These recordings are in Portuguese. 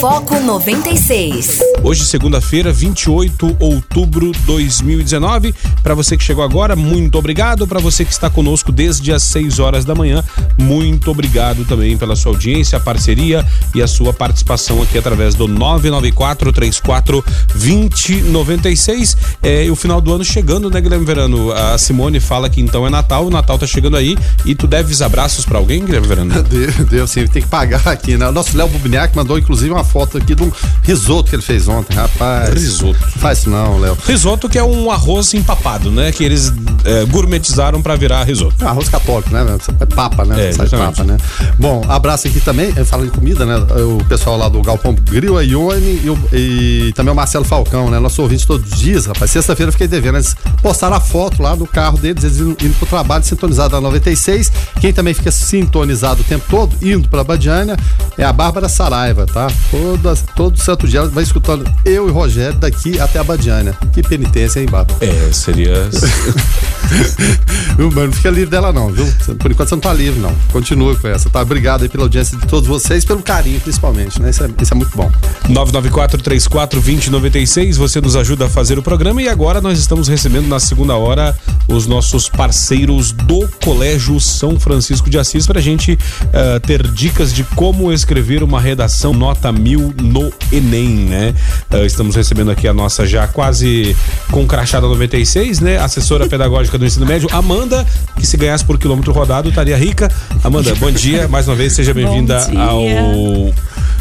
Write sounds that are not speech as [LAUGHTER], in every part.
Foco 96. Hoje, segunda-feira, 28 de outubro de 2019. Para você que chegou agora, muito obrigado. Para você que está conosco desde as 6 horas da manhã, muito obrigado também pela sua audiência, parceria e a sua participação aqui através do 994 34 2096. É, e o final do ano chegando, né, Guilherme Verano? A Simone fala que então é Natal, o Natal tá chegando aí e tu deves abraços para alguém, Guilherme Verano? [LAUGHS] Deus, Deus sim, tem que pagar aqui, né? O nosso Léo Bubniak mandou inclusive uma foto aqui de um risoto que ele fez ontem, rapaz. Risoto. Faz isso não, Léo. Risoto que é um arroz empapado, né? Que eles é, gourmetizaram para virar risoto. É arroz católico, né? É papa, né? É, Sai papa, né? Bom, abraço aqui também, eh, falando em comida, né? O pessoal lá do Galpão Grill, a Ione e, o- e também o Marcelo Falcão, né? Nosso ouvinte todos os dias, rapaz. Sexta-feira eu fiquei devendo. Eles postaram a foto lá do carro deles, eles indo, indo pro trabalho sintonizado na 96. Quem também fica sintonizado o tempo todo, indo pra Badiânia, é a Bárbara Saraiva, tá? Todas, todo santo dia vai escutando eu e Rogério daqui até a Badiânia. Que penitência, hein, Bárbara? É, seria. [LAUGHS] Viu, mano? Não fica livre dela, não, viu? Por enquanto você não tá livre, não. Continua com essa, tá? Obrigado aí pela audiência de todos vocês, pelo carinho, principalmente, né? Isso é, isso é muito bom. 994 34 2096 você nos ajuda a fazer o programa e agora nós estamos recebendo na segunda hora os nossos parceiros do Colégio São Francisco de Assis para a gente eh, ter dicas de como escrever uma redação nota mil no Enem, né? Eh, estamos recebendo aqui a nossa já quase com crachada 96, né? Assessora pedagógica do ensino médio, Amanda, que se ganhasse por quilômetro rodado estaria rica. Amanda, bom dia, mais uma vez seja bem-vinda ao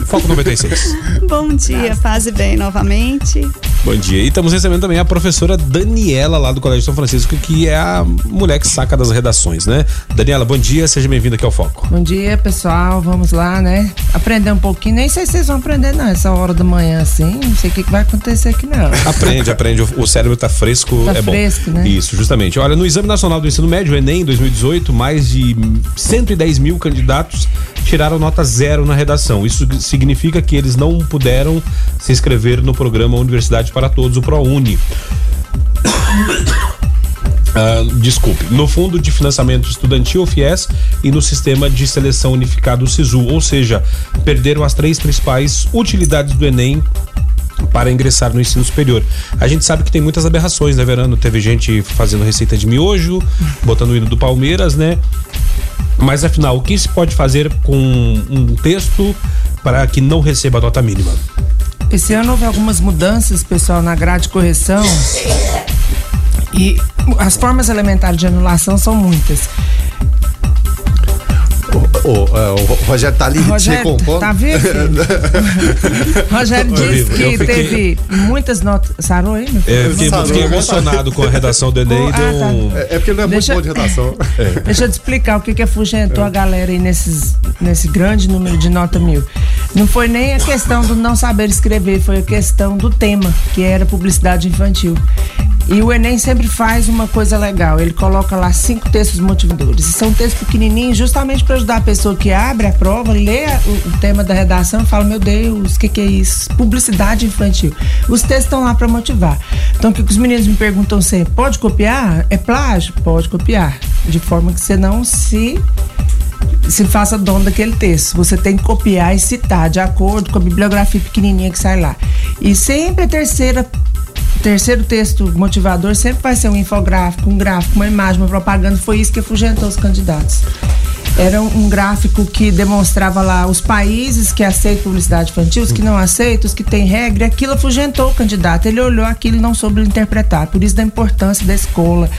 Foco 96. [LAUGHS] Bom dia, paz e bem novamente. Bom dia. E estamos recebendo também a professora Daniela, lá do Colégio São Francisco, que é a mulher que saca das redações, né? Daniela, bom dia, seja bem-vinda aqui ao Foco. Bom dia, pessoal. Vamos lá, né? Aprender um pouquinho. Nem sei se vocês vão aprender, não. Essa hora da manhã, assim. Não sei o que, vai acontecer aqui, não. Aprende, aprende. O- O cérebro tá fresco, Tá é bom. fresco, né? Isso, justamente. Olha, no Exame Nacional do Ensino Médio, Enem 2018, mais de 110 mil candidatos tiraram nota zero na redação. Isso significa que eles não puderam se inscrever no programa Universidade para Todos, o ProUni. Ah, desculpe, no Fundo de Financiamento Estudantil, FIES, e no Sistema de Seleção Unificado, SISU, ou seja, perderam as três principais utilidades do Enem para ingressar no ensino superior. A gente sabe que tem muitas aberrações, né, Verano? Teve gente fazendo receita de miojo, botando o hino do Palmeiras, né? Mas afinal, o que se pode fazer com um texto para que não receba nota mínima? Esse ano houve algumas mudanças, pessoal, na grade de correção. E as formas elementares de anulação são muitas. O, o, é, o Rogério tá ali se Rogério, recompondo. tá vivo? [LAUGHS] Rogério disse que fiquei- teve muitas notas. Sarou aí, meu filho? É, eu fiquei, Não, fiquei não, não. emocionado com a redação do Enem. Ah, deu tá. um- É, é porque ele não é Deixa- muito bom de redação. Deixa eu te explicar o que que afugentou a galera aí nesses, nesse grande número de nota mil. Não foi nem a questão do não saber escrever, foi a questão do tema, que era publicidade infantil. E o Enem sempre faz uma coisa legal, ele coloca lá cinco textos motivadores. E são textos pequenininhos, justamente para ajudar a pessoa que abre a prova, lê o, o tema da redação e fala: Meu Deus, o que, que é isso? Publicidade infantil. Os textos estão lá para motivar. Então, o que que os meninos me perguntam sempre: Pode copiar? É plágio? Pode copiar. De forma que você não se se faça dono daquele texto. Você tem que copiar e citar de acordo com a bibliografia pequenininha que sai lá. E sempre a terceira terceiro texto motivador sempre vai ser um infográfico, um gráfico, uma imagem, uma propaganda. Foi isso que afugentou os candidatos. Era um, gráfico que demonstrava lá os países que aceitam publicidade infantil, os que não aceitam, os que têm regra, e aquilo afugentou o candidato. Ele olhou aquilo e não soube interpretar. Por isso da importância da escola.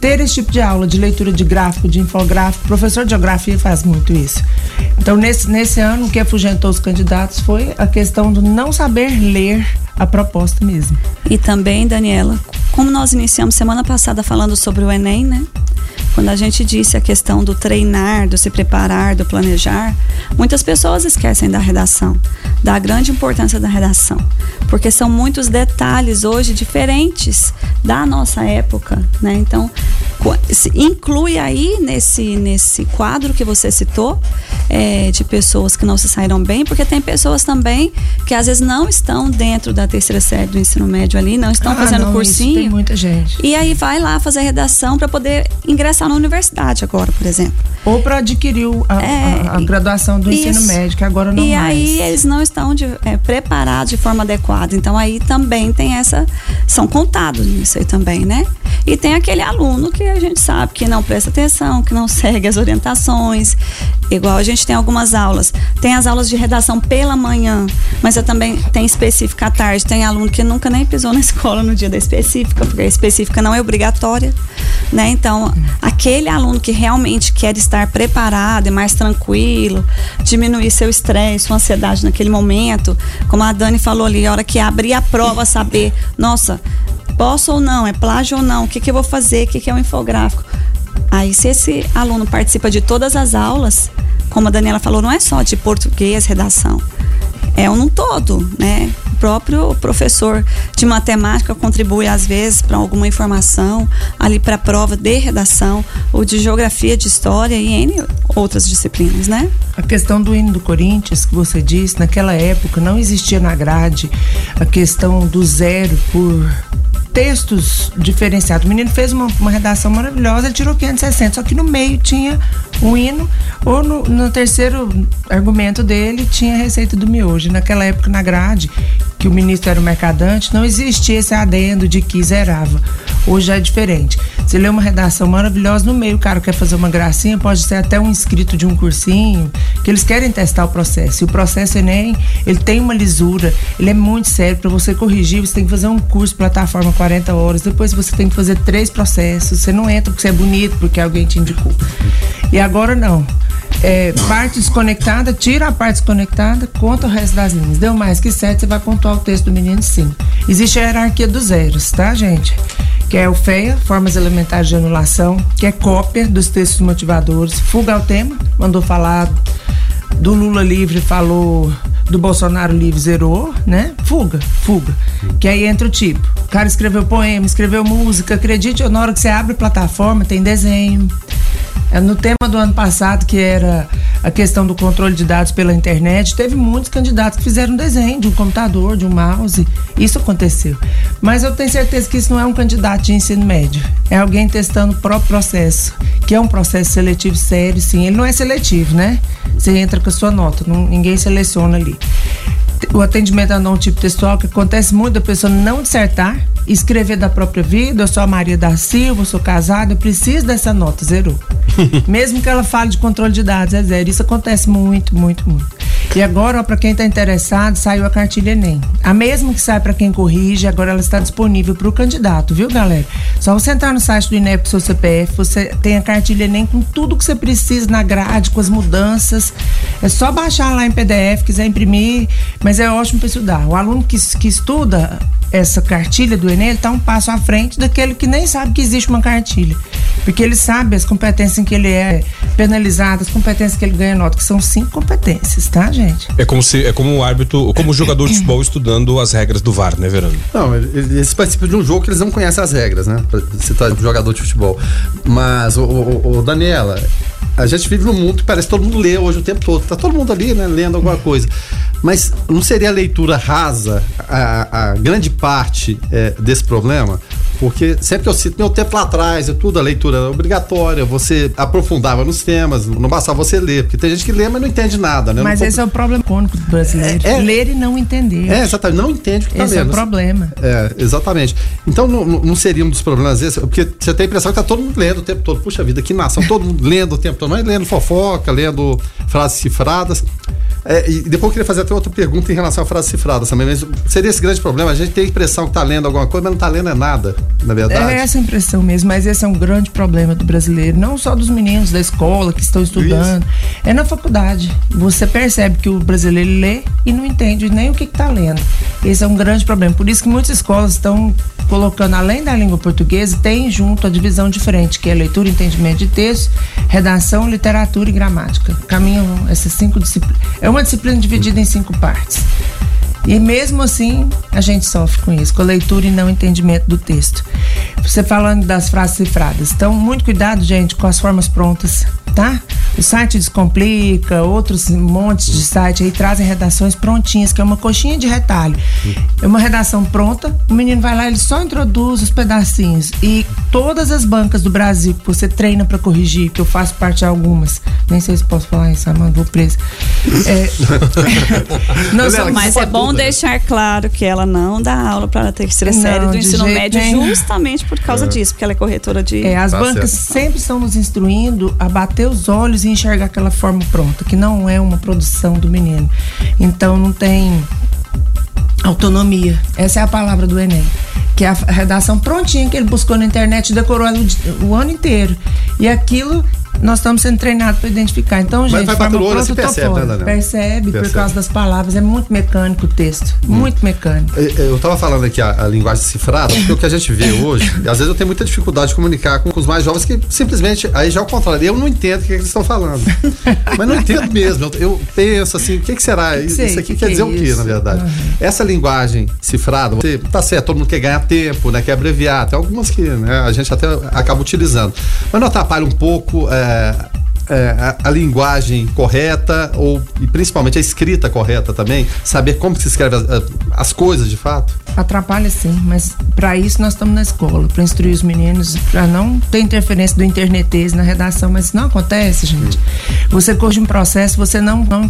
Ter esse tipo de aula de leitura de gráfico, de infográfico, o professor de geografia faz muito isso. Então, nesse, nesse ano, o que afugentou os candidatos foi a questão do não saber ler a proposta mesmo. E também, Daniela, como nós iniciamos semana passada falando sobre o Enem, né? Quando a gente disse a questão do treinar, do se preparar, do planejar, muitas pessoas esquecem da redação, da grande importância da redação, porque são muitos detalhes hoje diferentes da nossa época, né? Então, inclui aí nesse, nesse quadro que você citou é, de pessoas que não se saíram bem, porque tem pessoas também que às vezes não estão dentro da terceira série do ensino médio ali, não estão ah, fazendo não, cursinho. tem muita gente. E aí vai lá fazer redação para poder ingressar na universidade agora, por exemplo. Ou para adquirir a, é, a, a, graduação do isso. ensino médio, que agora não E mais. aí eles não estão de, é, preparados de forma adequada. Então aí também tem essa. São contados nisso aí também, né? E tem aquele aluno que a gente sabe que não presta atenção, que não segue as orientações. Igual a gente tem algumas aulas. Tem as aulas de redação pela manhã, mas eu também tem específica à tarde. Tem aluno que nunca nem pisou na [LAUGHS] escola no dia da específica, porque a específica não é obrigatória, né? Então, aquele aluno que realmente quer estar preparado e mais tranquilo, diminuir seu estresse, sua ansiedade naquele momento, como a Dani falou ali, a hora que abrir a prova, saber, nossa, posso ou não, é plágio ou não, o que, que eu vou fazer, o que, que é um infográfico. Aí, se esse aluno participa de todas as aulas, como a Daniela falou, não é só de português, redação, é um todo, né? O próprio professor de matemática contribui às vezes para alguma informação ali para prova de redação ou de geografia, de história e N outras disciplinas, né? A questão do hino do Corinthians que você disse, naquela época não existia na grade a questão do zero por textos diferenciados. O menino fez uma, uma redação maravilhosa, tirou 560, só que no meio tinha um hino, ou no, no terceiro argumento dele tinha a receita do miojo. Naquela época, na grade, que o ministro era mercadante, não existia esse adendo de que zerava. Hoje é diferente. Você lê uma redação maravilhosa, no meio o cara quer fazer uma gracinha, pode ser até um inscrito de um cursinho, que eles querem testar o processo. E o processo Enem, ele tem uma lisura, ele é muito sério. Para você corrigir, você tem que fazer um curso plataforma 40 horas, depois você tem que fazer três processos. Você não entra porque você é bonito, porque alguém te indicou. E agora não é, parte desconectada, tira a parte desconectada, conta o resto das linhas. Deu mais que sete, você vai pontuar o texto do menino sim. Existe a hierarquia dos zeros, tá, gente? Que é o FEA, Formas Elementares de Anulação, que é cópia dos textos motivadores. Fuga ao tema, mandou falar do Lula livre, falou do Bolsonaro livre, zerou, né? Fuga, fuga. Que aí entra o tipo. O cara escreveu poema, escreveu música, acredite, na hora que você abre plataforma, tem desenho no tema do ano passado, que era a questão do controle de dados pela internet, teve muitos candidatos que fizeram desenho de um computador, de um mouse. Isso aconteceu. Mas eu tenho certeza que isso não é um candidato de ensino médio. É alguém testando o próprio processo, que é um processo seletivo sério, sim. Ele não é seletivo, né? Você entra com a sua nota, não, ninguém seleciona ali o atendimento a não tipo textual, que acontece muito da pessoa não dissertar, escrever da própria vida, eu sou a Maria da Silva, eu sou casada, eu preciso dessa nota, zerou. [LAUGHS] Mesmo que ela fale de controle de dados, é zero. Isso acontece muito, muito, muito. E agora, para quem está interessado, saiu a cartilha Enem. A mesma que sai para quem corrige, agora ela está disponível para o candidato, viu, galera? Só você entrar no site do INEP, seu CPF, você tem a cartilha Enem com tudo que você precisa na grade, com as mudanças. É só baixar lá em PDF, quiser imprimir, mas é ótimo para estudar. O aluno que, que estuda essa cartilha do Enem, ele está um passo à frente daquele que nem sabe que existe uma cartilha. Porque ele sabe as competências em que ele é penalizado, as competências que ele ganha nota, que são cinco competências, tá, gente? É como se é como o árbitro, como o jogador de [COUGHS] futebol estudando as regras do VAR, né, Verano? Não, eles participam de um jogo que eles não conhecem as regras, né? Pra citar de jogador de futebol. Mas, o, o, o Daniela, a gente vive num mundo que parece que todo mundo lê hoje o tempo todo. Tá todo mundo ali, né, lendo alguma coisa. Mas não seria a leitura rasa a, a grande parte é, desse problema? Porque sempre que eu cito meu tempo lá atrás, é tudo a leitura obrigatória, você aprofundava nos temas, não bastava você ler, porque tem gente que lê, mas não entende nada, né? Mas não esse é o problema cônico do brasileiro. É, é, ler e não entender. É, exatamente, não entende o que está lendo. Esse é o problema. É, exatamente. Então não, não seria um dos problemas esse, porque você tem a impressão que tá todo mundo lendo o tempo todo. Puxa vida, que nação, todo mundo lendo o tempo todo, mas lendo fofoca, lendo frases cifradas. É, e depois eu queria fazer até outra pergunta em relação à frase cifrada também, mas seria esse grande problema? A gente tem a impressão que está lendo alguma coisa, mas não está lendo é nada, na verdade. É essa a impressão mesmo, mas esse é um grande problema do brasileiro, não só dos meninos da escola que estão estudando, Isso. é na faculdade. Você percebe que o brasileiro lê e não entende nem o que está lendo. Esse é um grande problema. Por isso que muitas escolas estão colocando, além da língua portuguesa, tem junto a divisão diferente, que é leitura entendimento de texto, redação, literatura e gramática. Caminham essas cinco disciplinas. É uma disciplina dividida em cinco partes. E mesmo assim, a gente sofre com isso, com a leitura e não entendimento do texto. Você falando das frases cifradas. Então, muito cuidado, gente, com as formas prontas, tá? O site Descomplica, outros montes de site aí trazem redações prontinhas, que é uma coxinha de retalho. É uma redação pronta, o menino vai lá, ele só introduz os pedacinhos. E todas as bancas do Brasil que você treina para corrigir, que eu faço parte de algumas, nem sei se posso falar isso, Amanda, vou preso. É, [LAUGHS] não sou, mas é bom tudo, deixar claro que ela não dá aula para a terceira não, série do ensino médio nem. justamente por causa é. disso, porque ela é corretora de. É, as tá bancas certo. sempre estão nos instruindo a bater os olhos e enxergar aquela forma pronta, que não é uma produção do menino. Então não tem autonomia. Essa é a palavra do Enem. Que é a redação prontinha que ele buscou na internet, decorou o ano inteiro. E aquilo nós estamos sendo treinados para identificar. Então, gente, vai forma olho, você percebe, né, percebe, percebe, por causa das palavras. É muito mecânico o texto. Hum. Muito mecânico. Eu estava falando aqui a, a, linguagem cifrada, porque o que a gente vê hoje, [LAUGHS] às vezes eu tenho muita dificuldade de comunicar com, com os mais jovens que simplesmente, aí já é o contrário, eu não entendo o que, é que eles estão falando. [LAUGHS] Mas não entendo mesmo. Eu, eu penso assim, o que, que será? Sei, isso aqui que quer que dizer é o quê, na verdade? Uhum. Essa linguagem cifrada, você, tá certo, todo mundo quer ganhar tempo, né? Quer abreviar. Tem algumas que né, a gente até acaba utilizando. Mas não atrapalha um pouco. É, uh, é, a, a, linguagem correta ou e principalmente a escrita correta também, saber como se escreve as, as coisas de fato? Atrapalha sim, mas para isso nós estamos na escola, para instruir os meninos, para não ter interferência do internetês na redação, mas isso não acontece, gente. Você corre um processo, você não, não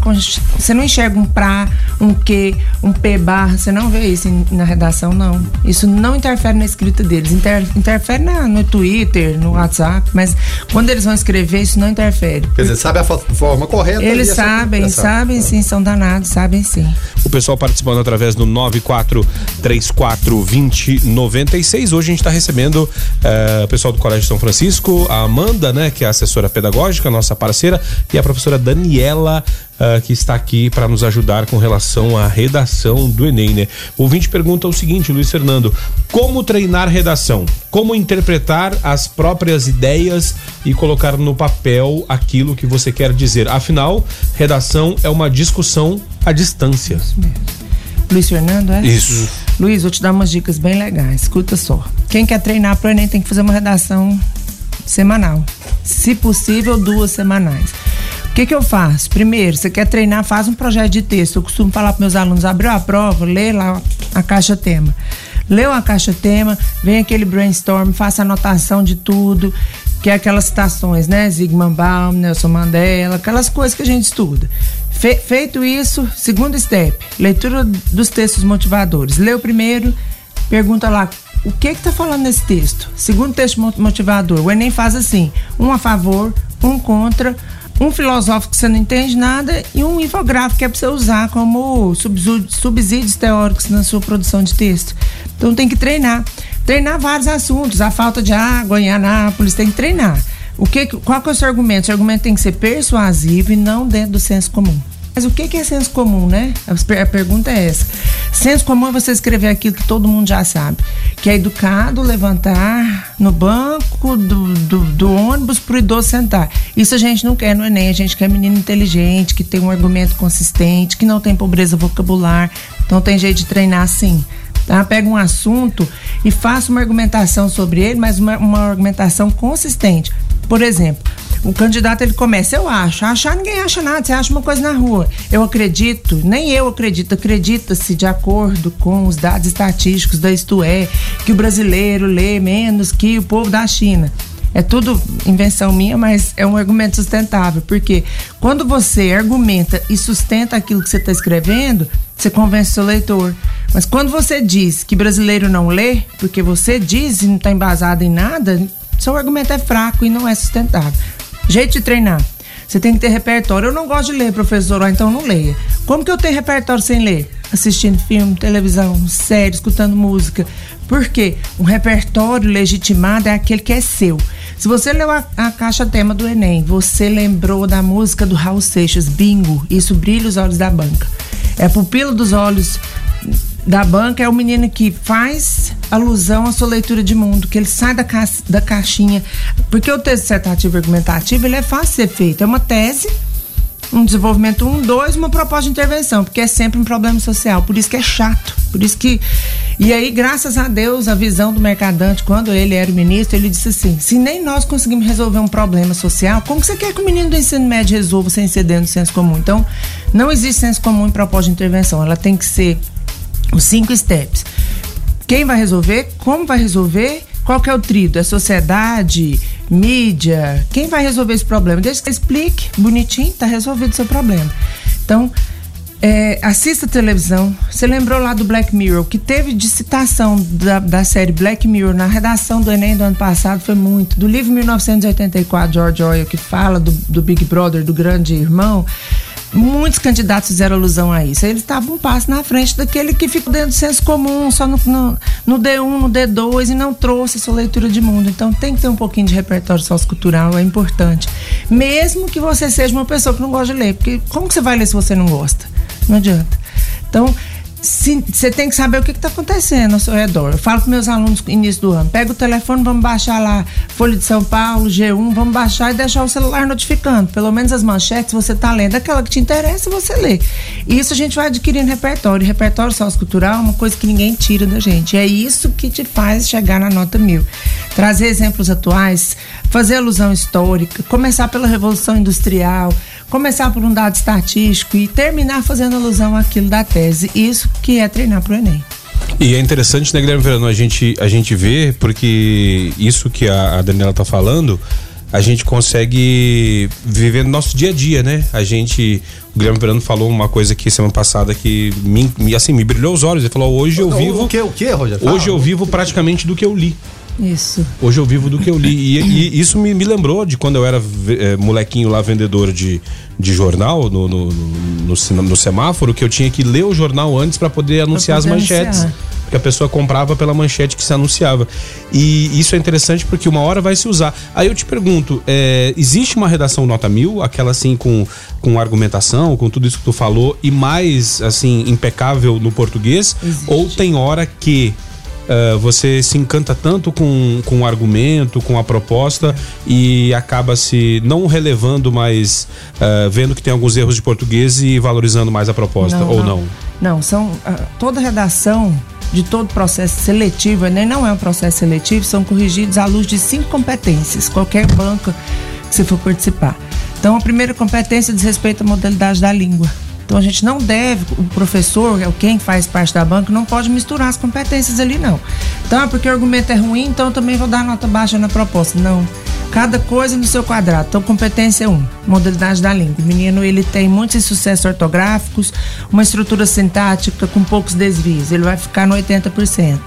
você não enxerga um pra, um que, um p barra, você não vê isso na redação não. Isso não interfere na escrita deles, Inter, interfere na, no Twitter, no WhatsApp, mas quando eles vão escrever isso não interfere sério. Quer dizer, sabe a forma correta? Eles sabem, sabem sim, são danados, sabem sim. O pessoal participando através do 94342096. Hoje a gente está recebendo uh, o pessoal do Colégio São Francisco, a Amanda, né, que é assessora pedagógica, nossa parceira, e a professora Daniela uh, que está aqui para nos ajudar com relação à redação do Enem, né? O ouvinte pergunta o seguinte, Luiz Fernando: como treinar redação? Como interpretar as próprias ideias e colocar no papel aquilo que você quer dizer? Afinal, redação é uma discussão à distância. Isso mesmo. Luiz Fernando, é? Isso. Luiz, vou te dar umas dicas bem legais. Escuta só. Quem quer treinar para o Enem tem que fazer uma redação semanal. Se possível, duas semanais. O que, que eu faço? Primeiro, você quer treinar, faz um projeto de texto. Eu costumo falar para meus alunos: abriu a prova, lê lá a caixa tema. Leu a caixa tema, vem aquele brainstorm, faça anotação de tudo, que é aquelas citações, né? Zygmunt Baum, Nelson Mandela, aquelas coisas que a gente estuda. Fe feito isso, segundo step, leitura dos textos motivadores. Leu primeiro, pergunta lá o que está falando nesse texto. Segundo texto motivador, o Enem faz assim: um a favor, um contra, um filosófico que você não entende nada e um infográfico que é para você usar como subsídios teóricos na sua produção de texto. Então tem que treinar. Treinar vários assuntos. A falta de água em Anápolis, tem que treinar. O que, qual que é o seu argumento? O seu argumento tem que ser persuasivo e não dentro do senso comum. Mas o que é senso comum, né? A pergunta é essa. Senso comum é você escrever aquilo que todo mundo já sabe. Que é educado levantar no banco do, do, do ônibus para o idoso sentar. Isso a gente não quer no Enem. A gente quer menino inteligente, que tem um argumento consistente, que não tem pobreza vocabular. Então tem jeito de treinar assim. Tá? Pega um assunto e faça uma argumentação sobre ele, mas uma, uma argumentação consistente. Por exemplo, o candidato ele começa, eu acho. Achar ninguém acha nada, você acha uma coisa na rua. Eu acredito, nem eu acredito, acredita-se de acordo com os dados estatísticos da Isto É, que o brasileiro lê menos que o povo da China. É tudo invenção minha, mas é um argumento sustentável, porque quando você argumenta e sustenta aquilo que você está escrevendo, você convence o seu leitor. Mas quando você diz que brasileiro não lê, porque você diz e não está embasado em nada, seu argumento é fraco e não é sustentável. Jeito de treinar. Você tem que ter repertório. Eu não gosto de ler, professor, então não leia. Como que eu tenho repertório sem ler? Assistindo filme, televisão, série, escutando música. Por quê? Um repertório legitimado é aquele que é seu. Se você leu a, a, caixa tema do Enem, você lembrou da música do Raul Seixas, Bingo, isso brilha os olhos da banca. É a pupila dos olhos da banca é o menino que faz alusão à sua leitura de mundo, que ele sai da, ca da caixinha. Porque o texto dissertativo argumentativo ele é fácil ser feito. É uma tese um desenvolvimento um, dois, uma proposta de intervenção, porque é sempre um problema social, por isso que é chato, por isso que e aí, graças a Deus, a visão do mercadante, quando ele era ministro, ele disse assim: se nem nós conseguimos resolver um problema social, como você quer que o menino do ensino médio resolva sem dentro do senso comum? Então, não existe senso comum em proposta de intervenção, ela tem que ser os cinco steps. Quem vai resolver, como vai resolver, qual que é o trido? É sociedade, mídia? Quem vai resolver esse problema? Desde que você explique, bonitinho, tá resolvido o seu problema. Então, é, assista televisão. Você lembrou lá do Black Mirror, que teve de citação da, da série Black Mirror na redação do Enem do ano passado, foi muito. Do livro 1984, George Orwell, que fala do, do Big Brother, do grande irmão, muitos candidatos fizeram alusão a isso. Ele estava um passo na frente daquele que ficou dentro do senso comum, só no, no, no, D1, no D2 e não trouxe sua leitura de mundo. Então tem que ter um pouquinho de repertório sociocultural, é importante. Mesmo que você seja uma pessoa que não gosta de ler, porque como que você vai ler se você não gosta? Não adianta. Então, você tem que saber o que está acontecendo ao seu redor. Eu falo com meus alunos no início do ano: pega o telefone, vamos baixar lá Folha de São Paulo, G1, vamos baixar e deixar o celular notificando. Pelo menos as manchetes você está lendo, aquela que te interessa, você lê. E isso a gente vai adquirindo repertório. Repertório sociocultural é uma coisa que ninguém tira da gente. É isso que te faz chegar na nota mil. Trazer exemplos atuais, fazer alusão histórica, começar pela Revolução Industrial começar por um dado estatístico e terminar fazendo alusão àquilo da tese. Isso que é treinar para o Enem. E é interessante, né, Guilherme Verano, a gente, a gente vê, porque isso que a, a Daniela tá falando, a gente consegue viver no nosso dia a dia, né? A gente. O Guilherme Verano falou uma coisa aqui semana passada que me, assim, me brilhou os olhos. Ele falou: hoje eu vivo. O que, o que, Roger? Hoje eu vivo praticamente do que eu li. Isso. Hoje eu vivo do que eu li. E, e isso me, me, lembrou de quando eu era é, molequinho lá, vendedor de, de jornal no, no, no, no, semáforo, que eu tinha que ler o jornal antes para poder anunciar poder as manchetes. Anunciar. Porque a pessoa comprava pela manchete que se anunciava. E isso é interessante porque uma hora vai se usar. Aí eu te pergunto: é, existe uma redação nota mil, aquela assim com, com argumentação, com tudo isso que tu falou, e mais assim, impecável no português? Existe. Ou tem hora que uh, você se encanta tanto com, com o argumento, com a proposta e acaba se não relevando mais, uh, vendo que tem alguns erros de português e valorizando mais a proposta, não, ou não? Não, não são uh, toda redação de todo processo seletivo, nem não é um processo seletivo, são corrigidos à luz de cinco competências, qualquer banca que você for participar. Então, a primeira competência diz respeito à modalidade da língua. Então a gente não deve, o professor, é quem faz parte da banca, não pode misturar as competências ali, não. Então, porque o argumento é ruim, então eu também vou dar nota baixa na proposta. Não. Cada coisa no seu quadrado. Então, competência 1, um, modalidade da língua. O menino, ele tem muitos insucessos ortográficos, uma estrutura sintática com poucos desvios. Ele vai ficar no 80%.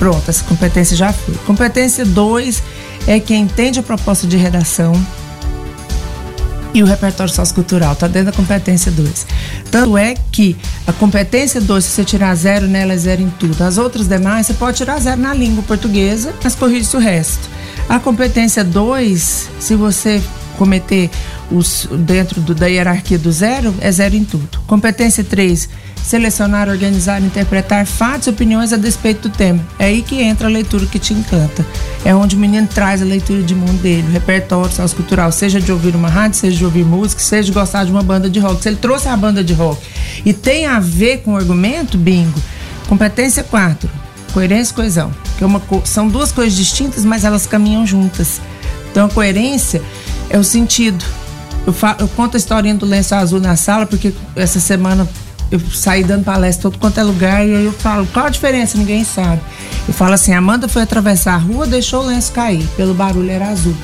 Pronto, essa competência já foi. Competência 2 é quem entende a proposta de redação, e o repertório sociocultural, está dentro da competência 2. Tanto é que a competência 2, se você tirar zero nela, é zero em tudo. As outras demais, você pode tirar zero na língua portuguesa, mas corrige o resto. A competência 2, se você cometer os, dentro do, da hierarquia do zero, é zero em tudo. Competência 3, selecionar, organizar, interpretar fatos e opiniões a despeito do tema. É aí que entra a leitura que te encanta. É onde o menino traz a leitura de mundo dele, o repertório sociocultural, seja de ouvir uma rádio, seja de ouvir música, seja de gostar de uma banda de rock. Se ele trouxe a banda de rock e tem a ver com o argumento, bingo. Competência 4, coerência e coesão. Que é uma, são duas coisas distintas, mas elas caminham juntas. Então a coerência é o sentido. Eu, eu conto a historinha do lenço azul na sala, porque essa semana eu saí dando palestra todo quanto é lugar e aí eu falo, qual a diferença? Ninguém sabe. Eu falo assim, Amanda foi atravessar a rua, deixou o lenço cair, pelo barulho era azul.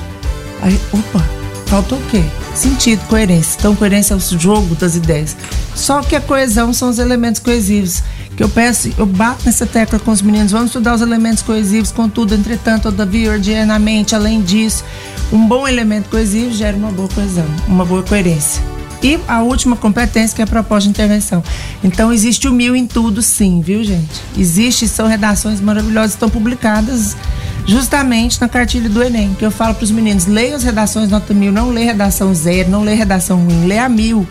Aí, opa, faltou o quê? Sentido, coerência. Então, coerência é o jogo das ideias. Só que a coesão são os elementos coesivos. Que eu peço, eu bato nessa tecla com os meninos, vamos estudar os elementos coesivos, contudo, entretanto, todavia, ordianamente, além disso, um bom elemento coesivo gera uma boa coesão, uma boa coerência. E a última competência, que é a proposta de intervenção. Então, existe o mil em tudo, sim, viu, gente? Existe, são redações maravilhosas, estão publicadas justamente na cartilha do Enem, que eu falo para os meninos: leiam as redações nota mil, não lê redação zero, não lê redação ruim, lê a mil.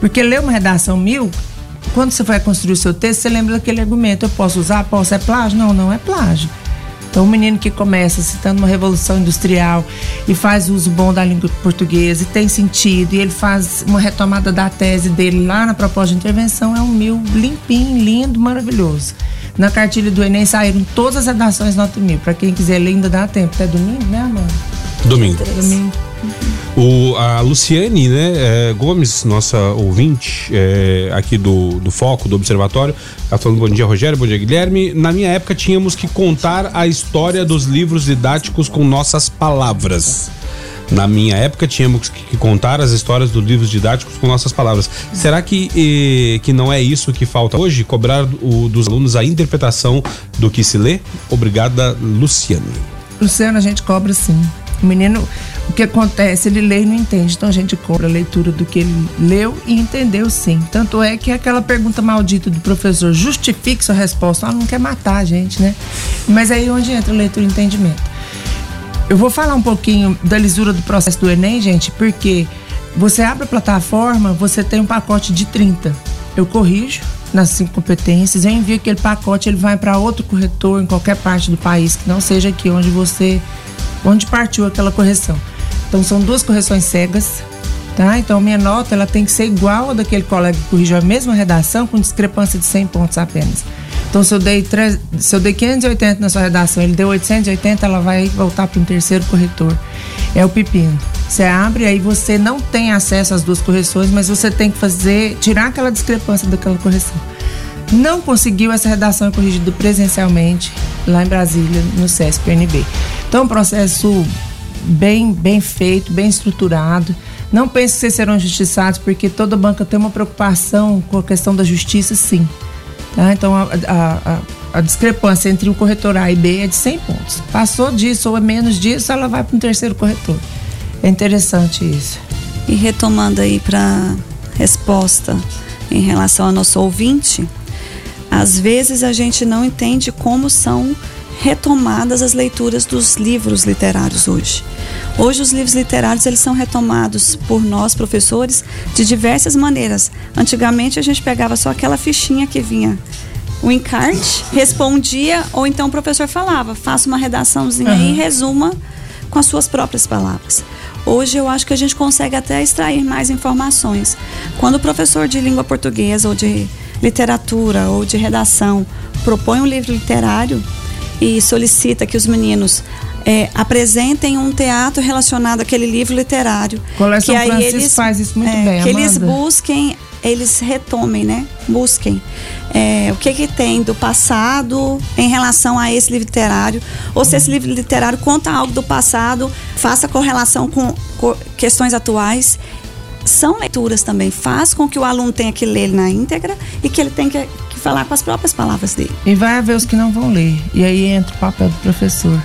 Porque ler uma redação mil, quando você vai construir o seu texto, você lembra daquele argumento: eu posso usar? Posso? É plágio? Não, não é plágio. Então, o menino que começa citando uma revolução industrial e faz uso bom da língua portuguesa e tem sentido, e ele faz uma retomada da tese dele lá na proposta de intervenção, é um mil limpinho, lindo, maravilhoso. Na cartilha do Enem saíram todas as redações nota mil. Para quem quiser ler, ainda dá tempo. Até domingo, né, amor? Domingo. Domingo. O, a Luciane né, é, Gomes, nossa ouvinte é, aqui do, do Foco, do Observatório, tá falando bom dia, Rogério, bom dia, Guilherme. Na minha época tínhamos que contar a história dos livros didáticos com nossas palavras. Na minha época tínhamos que contar as histórias dos livros didáticos com nossas palavras. Será que, eh, que não é isso que falta hoje? Cobrar o, dos alunos a interpretação do que se lê? Obrigada, Luciane. Luciano, a gente cobra sim. O menino, o que acontece, ele lê e não entende. Então a gente cobra a leitura do que ele leu e entendeu sim. Tanto é que aquela pergunta maldita do professor justifique sua resposta. Ela não quer matar a gente, né? Mas aí é onde entra a leitura e entendimento. Eu vou falar um pouquinho da lisura do processo do Enem, gente, porque você abre a plataforma, você tem um pacote de 30. Eu corrijo nas cinco competências, eu envio aquele pacote, ele vai para outro corretor em qualquer parte do país, que não seja aqui onde você onde partiu aquela correção. Então são duas correções cegas, tá? Então minha nota ela tem que ser igual a daquele colega que corrigiu a mesma redação com discrepância de 100 pontos apenas. Então, se eu dei, se eu dei 580 na sua redação, ele deu 880, ela vai voltar para um terceiro corretor. É o pepino. Você abre, aí você não tem acesso às duas correções, mas você tem que fazer, tirar aquela discrepância daquela correção. Não conseguiu essa redação é corrigida presencialmente lá em Brasília, no SESC PNB. Então, um processo bem, bem feito, bem estruturado. Não pense que vocês serão injustiçados, porque toda banca tem uma preocupação com a questão da justiça, sim. Tá? Então, a, a, a, a, discrepância entre o corretor A e B é de 100 pontos. Passou disso ou é menos disso, ela vai para um terceiro corretor. É interessante isso. E retomando aí para resposta em relação ao nosso ouvinte, às vezes a gente não entende como são retomadas as leituras dos livros literários hoje. Hoje os livros literários eles são retomados por nós professores de diversas maneiras. Antigamente a gente pegava só aquela fichinha que vinha o encarte, respondia ou então o professor falava, faça uma redaçãozinha uhum. e resuma com as suas próprias palavras. Hoje eu acho que a gente consegue até extrair mais informações. Quando o professor de língua portuguesa ou de literatura ou de redação propõe um livro literário, e solicita que os meninos é, apresentem um teatro relacionado àquele livro literário. Coleção que aí Francis eles, faz isso muito é, bem, Que Amanda. eles busquem, eles retomem, né? Busquem é, o que que tem do passado em relação a esse livro literário, ou se esse livro literário conta algo do passado, faça correlação com, com questões atuais são leituras também. Faz com que o aluno tenha que ler na íntegra e que ele tenha que, falar com as próprias palavras dele. E vai haver os que não vão ler. E aí entra o papel do professor.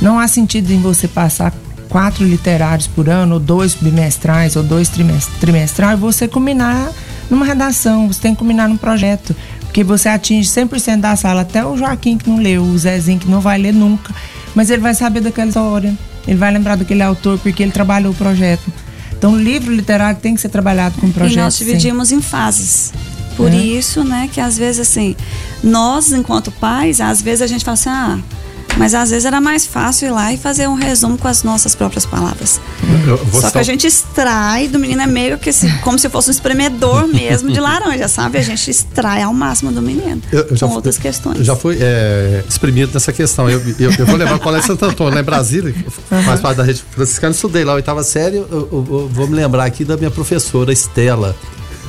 Não há sentido em você passar quatro literários por ano, ou dois bimestrais, ou dois trimestrais, você combinar numa redação, você tem que combinar num projeto. Porque você atinge 100% da sala, até o Joaquim que não leu, o Zezinho que não vai ler nunca. Mas ele vai saber daquela história, ele vai lembrar daquele autor porque ele trabalhou o projeto. Então, o livro literário tem que ser trabalhado com projeto. E nós dividimos sim. em fases. Por é. isso, né, que às vezes assim, nós enquanto pais, às vezes a gente fala assim, ah, mas às vezes era mais fácil ir lá e fazer um resumo com as nossas próprias palavras. Só que a gente extrai do menino é meio que se, como se fosse um espremedor [LAUGHS] mesmo de laranja, sabe? A gente extrai ao máximo do menino. Eu, eu com outras questões. Já fui é, exprimido nessa questão. Eu, eu, eu vou levar o Colégio Santo Antônio, lá em Brasília, faz parte da rede franciscana, estudei lá, oitava série. Eu, eu, vou me lembrar aqui da minha professora Estela,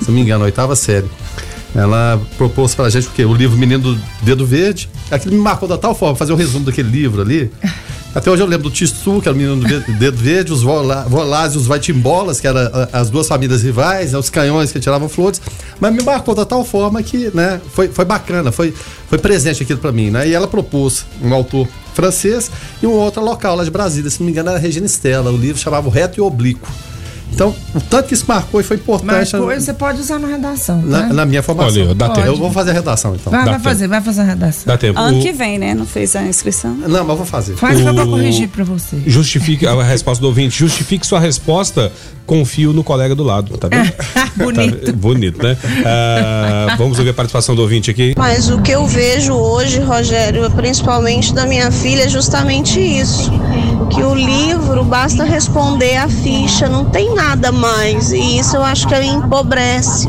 se não me engano, oitava série. Ela propôs pra gente o quê? O livro Menino do Dedo Verde. Aquilo me marcou da tal forma, fazer o um resumo daquele livro ali. Até hoje eu lembro do Tissu, que era o menino do dedo verde, os Volás e os Vaitimbolas, que eram as duas famílias rivais, né, os canhões que tiravam flores. Mas me marcou da tal forma que, né, foi, foi bacana, foi, foi presente aquilo para mim, né? E ela propôs um autor francês e um outro local lá de Brasília, se não me engano era Regina Stella. O livro chamava o Reto e Oblíquo. Então, o tanto que isso marcou e foi importante. Marcou, você pode usar na redação. Na, tá? na minha formação. Olha, dá eu tempo. vou fazer a redação então. Vai, vai fazer, vai fazer a redação. Dá tempo. Ano O- que vem, né? Não fez a inscrição? Não, mas eu vou fazer. Faz pra eu O- corrigir pra você. Justifique a resposta do ouvinte. Justifique sua resposta. Confio no colega do lado, tá vendo? [LAUGHS] Bonito. Tá- bonito, né? Ah, vamos ouvir a participação do ouvinte aqui. Mas o que eu vejo hoje, Rogério, principalmente da minha filha, é justamente isso. Que o livro basta responder a ficha, não tem nada mais. E isso eu acho que empobrece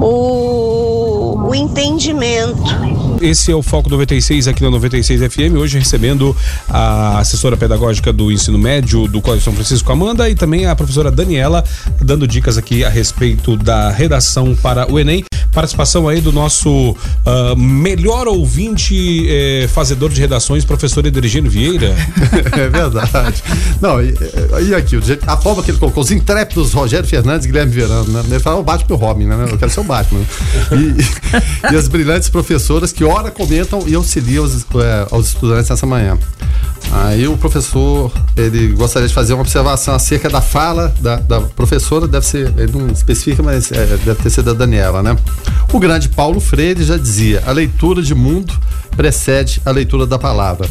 o, o entendimento. Esse é o Foco 96 aqui na 96 FM. Hoje recebendo a assessora pedagógica do ensino médio do Colégio São Francisco, Amanda, e também a professora Daniela, dando dicas aqui a respeito da redação para o Enem. Participação aí do nosso ah, melhor ouvinte eh, fazedor de redações, professor Edergênio Vieira. [LAUGHS] É verdade. Não, e, e aqui, a forma que ele colocou, os intrépidos Rogério Fernandes e Guilherme Verano, né? Ele fala o Batman o Robin, né? Eu quero ser o Batman. E, [LAUGHS] e as brilhantes professoras que ora comentam e auxiliam os, é, aos estudantes nessa manhã. Aí o professor, ele gostaria de fazer uma observação acerca da fala da, da professora, deve ser, ele não especifica, mas é, deve ter sido da Daniela, né? O grande Paulo Freire já dizia, a leitura de mundo precede a leitura da palavra.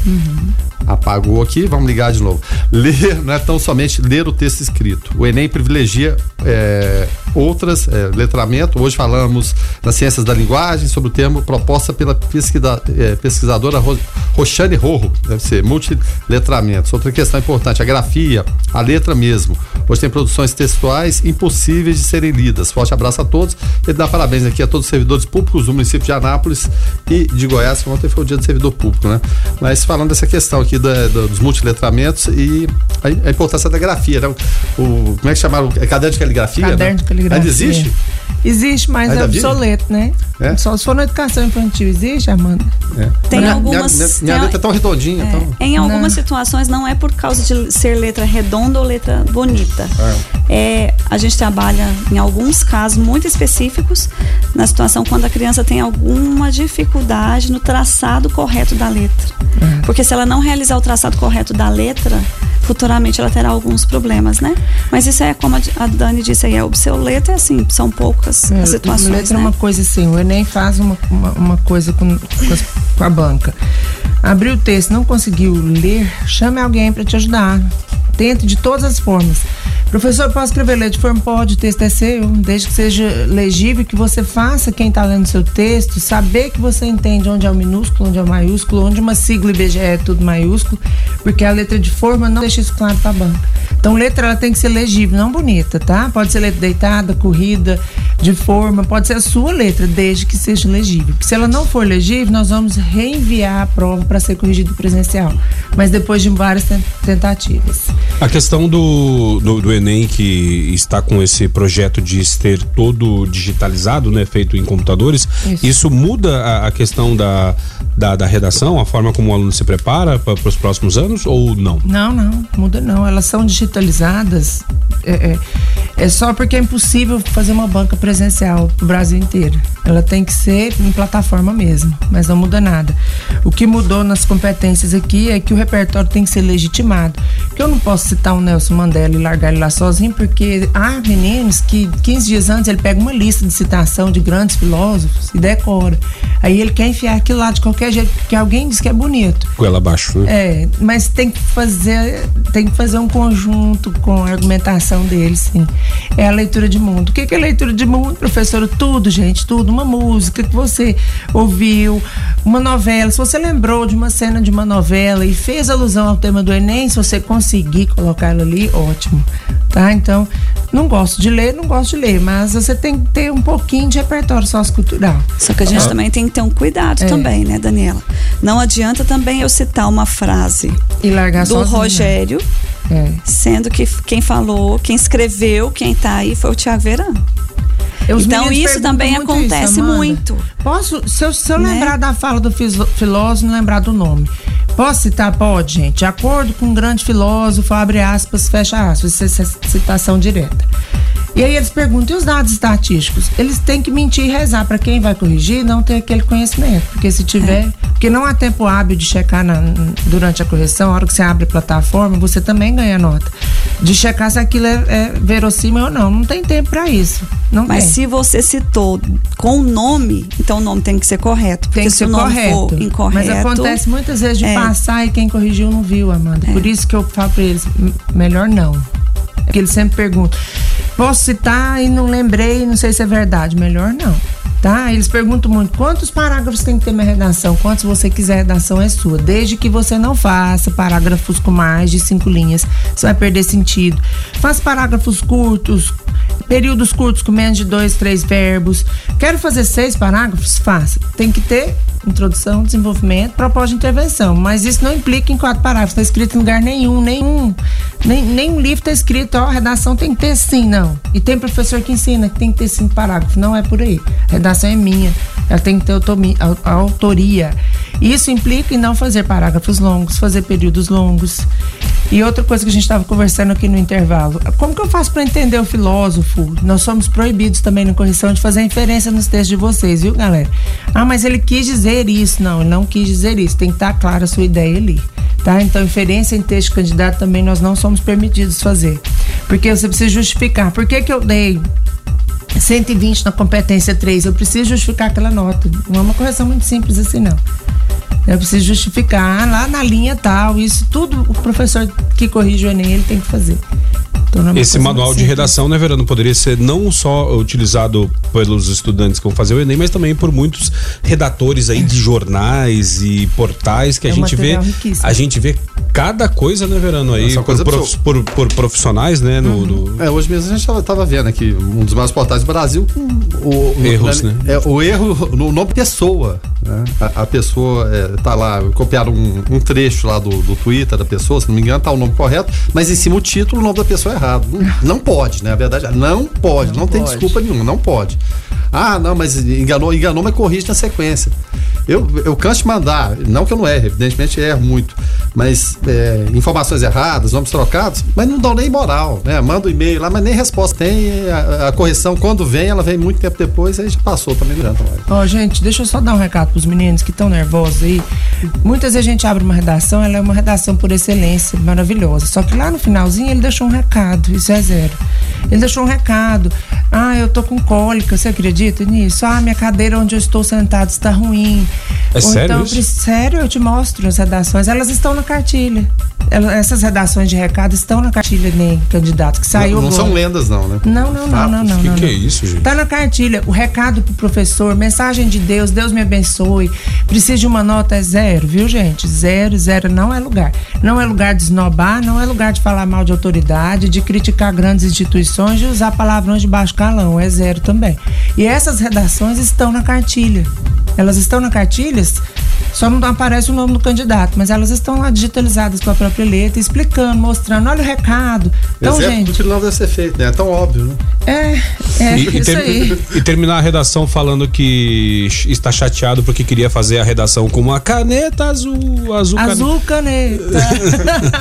Apagou aqui, vamos ligar de novo. [LAUGHS] Ler não é tão somente ler o texto escrito. O Enem privilegia é, outras, é, letramento. Hoje falamos nas ciências da linguagem sobre o termo proposta pela pesquisa, é, pesquisadora Ro, Roxane Rorro, deve ser multiletramentos. Outra questão importante, a grafia, a letra mesmo. Hoje tem produções textuais impossíveis de serem lidas. Forte abraço a todos. Ele dá parabéns aqui a todos os servidores públicos do município de Anápolis e de Goiás, que ontem foi o dia do servidor público, né? Mas falando dessa questão aqui da- da- dos multiletramentos e a, a importância da grafia, né? O, como é que chamaram? É caderno de caligrafia? Caderno né? de caligrafia. Ainda existe? Existe, mas Ainda é vive? obsoleto, né? É? Só se for na educação infantil. Existe, Amanda? É. Tem minha, algumas- Minha, minha, letra é tão redondinha, É, então. Em algumas Não. situações não é por causa de ser letra redonda ou letra bonita. É, a gente trabalha em alguns casos muito específicos na situação quando a criança tem alguma dificuldade no traçado correto da letra. Porque se ela não realizar o traçado correto da letra, futuramente ela terá alguns problemas, né? Mas isso é como a a Dani disse aí, é obsoleto, é assim, são poucas as situações. Letra é né? uma coisa assim, o Enem faz uma, uma, uma coisa com, com, as- com a banca. Abriu o texto, não conseguiu ler, chame alguém para te ajudar. Tente de todas as formas. Professor, posso escrever letra de forma? Pode, o texto é seu, desde que seja legível, que você faça quem está lendo seu texto, saber que você entende onde é o minúsculo, onde é o maiúsculo, onde uma sigla IBGE é tudo maiúsculo, porque a letra de forma não deixa isso claro para a banca. Então, letra ela tem que ser legível, não bonita, tá? Pode ser letra deitada, corrida, de forma, pode ser a sua letra, desde que seja legível. Porque se ela não for legível, nós vamos reenviar a prova para ser corrigido presencial, mas depois de várias ten- tentativas. A questão do, do, do Enem, que está com esse projeto de ser todo digitalizado, né, feito em computadores, isso, Isso. muda a, a questão da, da, da redação, a forma como o aluno se prepara para os próximos anos ou não? Não, não, muda não. Elas são digitalizadas. É, é, é só porque é impossível fazer uma banca presencial pro Brasil inteiro. Ela tem que ser em plataforma mesmo, mas não muda nada. O que mudou nas competências aqui é que o repertório tem que ser legitimado. Porque eu não posso citar o Nelson Mandela e largar ele lá sozinho, porque há meninos que 15 dias antes ele pega uma lista de citação de grandes filósofos e decora. Aí ele quer enfiar aquilo lá de qualquer jeito, porque alguém diz que é bonito. Goela abaixo, né? É, mas tem que fazer, tem que fazer um conjunto com a argumentação dele, sim. É a leitura de mundo. O que que é leitura de mundo, professora? Tudo, gente, tudo. Uma música que você ouviu, uma novela. Se você lembrou de uma cena de uma novela e fez alusão ao tema do Enem, se você conseguir colocar ela ali, ótimo. Tá? Então, não gosto de ler, não gosto de ler, mas você tem que ter um pouquinho de repertório sociocultural. Só que a gente também tem que ter um cuidado É. também, né, Daniela? Não adianta também eu citar uma frase E largar do Rogério, É. sendo que quem falou, quem escreveu, quem tá aí foi o Tiago Verano. Os Então, isso também muito acontece isso, muito. Posso, se eu, se eu Né? lembrar da fala do filósofo, não lembrar do nome. Posso citar? Pode, gente. De acordo com um grande filósofo, abre aspas, fecha aspas. Isso é citação direta. E aí eles perguntam, e os dados estatísticos? Eles têm que mentir e rezar para quem vai corrigir não ter aquele conhecimento. Porque se tiver. Porque não há tempo hábil de checar na- durante a correção, a hora que você abre a plataforma, você também ganha nota. De checar se aquilo é, é verossímil ou não. Não tem tempo para isso. Não Mas tem. se você citou com o nome, então o nome tem que ser correto. Porque Tem que se ser o nome correto. for incorreto. Mas acontece muitas vezes de É. passar e quem corrigiu não viu, Amanda. Por isso que eu falo pra eles, "M- melhor não. Porque eles sempre perguntam, posso citar e não lembrei, não sei se é verdade. Melhor não. Tá? Eles perguntam muito, quantos parágrafos tem que ter minha redação? Quantos você quiser, a redação é sua. Desde que você não faça parágrafos com mais de cinco linhas, você vai perder sentido. Faça parágrafos curtos, períodos curtos com menos de dois, três verbos. Quero fazer seis parágrafos? Faça. Tem que ter introdução, desenvolvimento, propósito de intervenção. Mas isso não implica em quatro parágrafos. Está escrito em lugar nenhum, nenhum. Nem, nenhum livro está escrito, ó, redação tem que ter sim, não. E tem professor que ensina que tem que ter cinco parágrafos. Não é por aí. A redação é minha. Ela tem que ter a autoria. Isso implica em não fazer parágrafos longos, fazer períodos longos. E outra coisa que a gente estava conversando aqui no intervalo. Como que eu faço para entender o filósofo? Nós somos proibidos também na correção de fazer inferência nos textos de vocês, viu, galera? Ah, mas ele quis dizer isso. Não, ele não quis dizer isso. Tem que estar clara a sua ideia ali. Tá? Então, inferência em texto candidato também nós não somos permitidos fazer. Porque você precisa justificar. Por que, que eu dei 120 na competência 3? Eu preciso justificar aquela nota. Não é uma correção muito simples assim, não. Eu preciso justificar lá na linha tal, isso tudo o professor que corrige o Enem ele tem que fazer. É Esse manual de redação, né, Verano, poderia ser não só utilizado pelos estudantes que vão fazer o Enem, mas também por muitos redatores aí de jornais e portais que a É um gente vê. riquíssimo. A gente vê cada coisa, né, Verano, aí Nossa, por, prof- por- por profissionais, né, no, no- É, hoje mesmo a gente tava, tava vendo aqui um dos maiores portais do Brasil com o, o- Erros, né? É, o erro no nome pessoa. né? A, a pessoa é, tá lá, copiaram um, um trecho lá do, do Twitter da pessoa, se não me engano, tá o nome correto, mas em cima o título, o nome da pessoa é errado. Não, não pode, né? A verdade é, não pode, não, tem pode. desculpa nenhuma, não pode. Ah, não, mas enganou, enganou, mas corrige na sequência. Eu, eu canso de mandar, não que eu não erre, evidentemente erro muito, mas é, informações erradas, nomes trocados, mas não dão nem moral, né? Manda o e-mail lá, mas nem resposta tem. A, a correção, quando vem, ela vem muito tempo depois, aí já passou, também não adianta mais. Ó, gente, deixa eu só dar um recado pros meninos que estão nervosos aí. Muitas vezes a gente abre uma redação, ela é uma redação por excelência, maravilhosa. Só que lá no finalzinho ele deixou um recado, isso é zero. Ele deixou um recado. Ah, eu tô com cólica, você acredita nisso? Ah, minha cadeira onde eu estou sentado está ruim. É sério então, eu isso? pre- sério, eu te mostro as redações. Elas estão na cartilha. Ela- essas redações de recado estão na cartilha nem candidato que saiu não não são lendas, não, né? Não, não, não, não, não. que não, que não. é isso, gente? Tá na cartilha. O recado pro professor, mensagem de Deus, Deus me abençoe. Precisa de uma nota, é zero, viu, gente? Zero, zero não é lugar. Não é lugar de esnobar, não é lugar de falar mal de autoridade, de criticar grandes instituições, de usar palavrões de baixo calão. É zero também. E essas redações estão na cartilha. Elas estão na cartilhas, só não aparece o nome do candidato, mas elas estão lá digitalizadas com a própria letra, explicando, mostrando, olha o recado. Então, Exemplo do gente, que não deve ser feito, né? É tão óbvio, né? É, é E, e isso ter- aí. e terminar a redação falando que está chateado porque queria fazer a redação com uma caneta azul, azul, caneta. Azul caneta.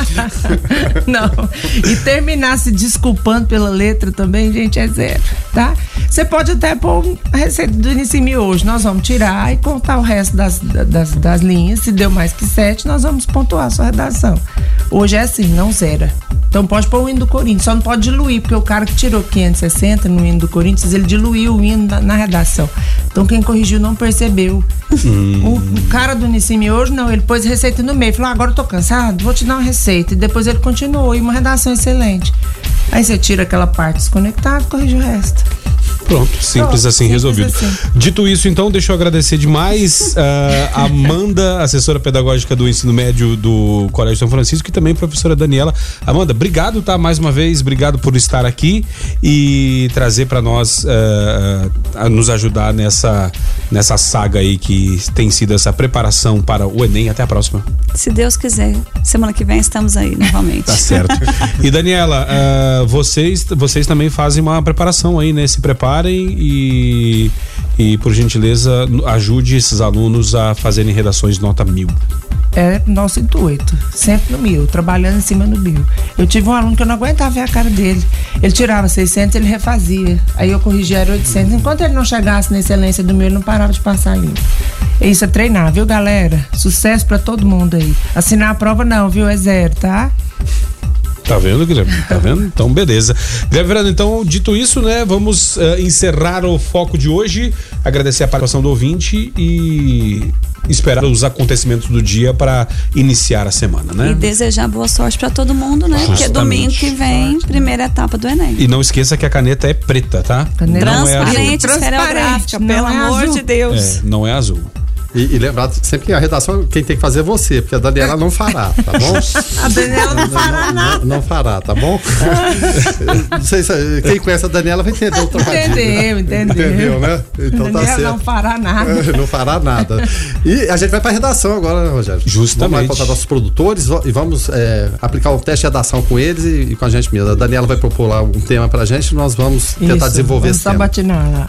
[LAUGHS] Não. E terminar se desculpando pela letra também, gente, é zero, tá? Você pode até pôr a receita do Inicimi hoje. Nós vamos tirar e contar o resto das, das, das linhas. Se deu mais que sete, nós vamos pontuar a sua redação. Hoje é assim, não zera. Então pode pôr o hino do Corinthians, só não pode diluir, porque o cara que tirou 560 no hino do Corinthians, ele diluiu o hino na, na redação. Então quem corrigiu não percebeu. O, o cara do Unicime hoje, não, ele pôs receita no meio. Falou, ah, agora eu tô cansado, vou te dar uma receita. E depois ele continuou, e uma redação excelente. Aí você tira aquela parte desconectada e corrige o resto. Pronto, simples assim, simples resolvido. assim. Dito isso, então, deixa eu agradecer demais a Amanda, assessora pedagógica do ensino médio do Colégio São Francisco, e também a professora Daniela. Amanda, obrigado, tá? Mais uma vez, obrigado por estar aqui e trazer para nós, a nos ajudar nessa, nessa saga aí que tem sido essa preparação para o Enem. Até a próxima. Se Deus quiser, semana que vem estamos aí novamente. Tá certo. [LAUGHS] E Daniela, ah, vocês, vocês também fazem uma preparação aí, né? Se e, e por gentileza, ajude esses alunos a fazerem redações nota mil. É nosso intuito, sempre no mil, trabalhando em cima do mil. Eu tive um aluno que eu não aguentava ver a cara dele. Ele tirava 600, ele refazia. Aí eu corrigia, era 800. Enquanto ele não chegasse na excelência do mil, ele não parava de passar limpo. Isso é treinar, viu, galera? Sucesso pra todo mundo aí. Assinar a prova não, viu? É zero, tá? Tá vendo, Guilherme? Tá vendo? [LAUGHS] Então, beleza. Guilherme Verano, então, dito isso, né, vamos uh, encerrar o foco de hoje, agradecer a participação do ouvinte e esperar os acontecimentos do dia para iniciar a semana, né? E desejar boa sorte para todo mundo, né? Porque domingo que vem, primeira etapa do Enem. E não esqueça que a caneta é preta, tá? Caneta não transparente, é azul. esferográfica, pelo é amor azul. de Deus. É, não é azul. E, e lembrar sempre que a redação quem tem que fazer é você, porque a Daniela não fará, tá bom? a Daniela não fará nada. Não, não fará, tá bom? [LAUGHS] não sei se quem conhece a Daniela vai entender o trocadilho. Entendeu, entendeu. Entendeu, né? Então tá Daniela tá certo. não fará nada. [LAUGHS] não fará nada. E a gente vai pra redação agora, né, Rogério? Justamente. Vamos lá encontrar nossos produtores e vamos é, aplicar um teste de redação com eles e, e, com a gente mesmo. A Daniela vai propor lá um tema pra gente e nós vamos tentar Isso, desenvolver vamos esse tema.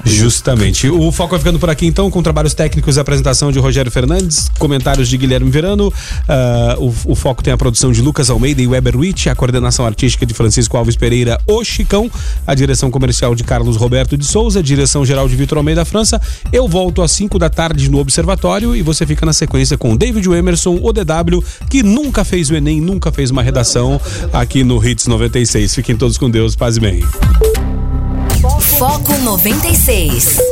Justamente. O foco vai ficando por aqui então, com trabalhos técnicos e apresentação de Rogério Fernandes, comentários de Guilherme Verano. Uh, o, o, foco tem a produção de Lucas Almeida e Weber Witt, a coordenação artística de Francisco Alves Pereira, o Chicão, a direção comercial de Carlos Roberto de Souza, direção geral de Vitor Almeida França. Eu volto às 5 da tarde no Observatório e você fica na sequência com David Emerson, o DW, que nunca fez o Enem, nunca fez uma redação aqui no Hits 96. Fiquem todos com Deus, paz e bem. Foco 96.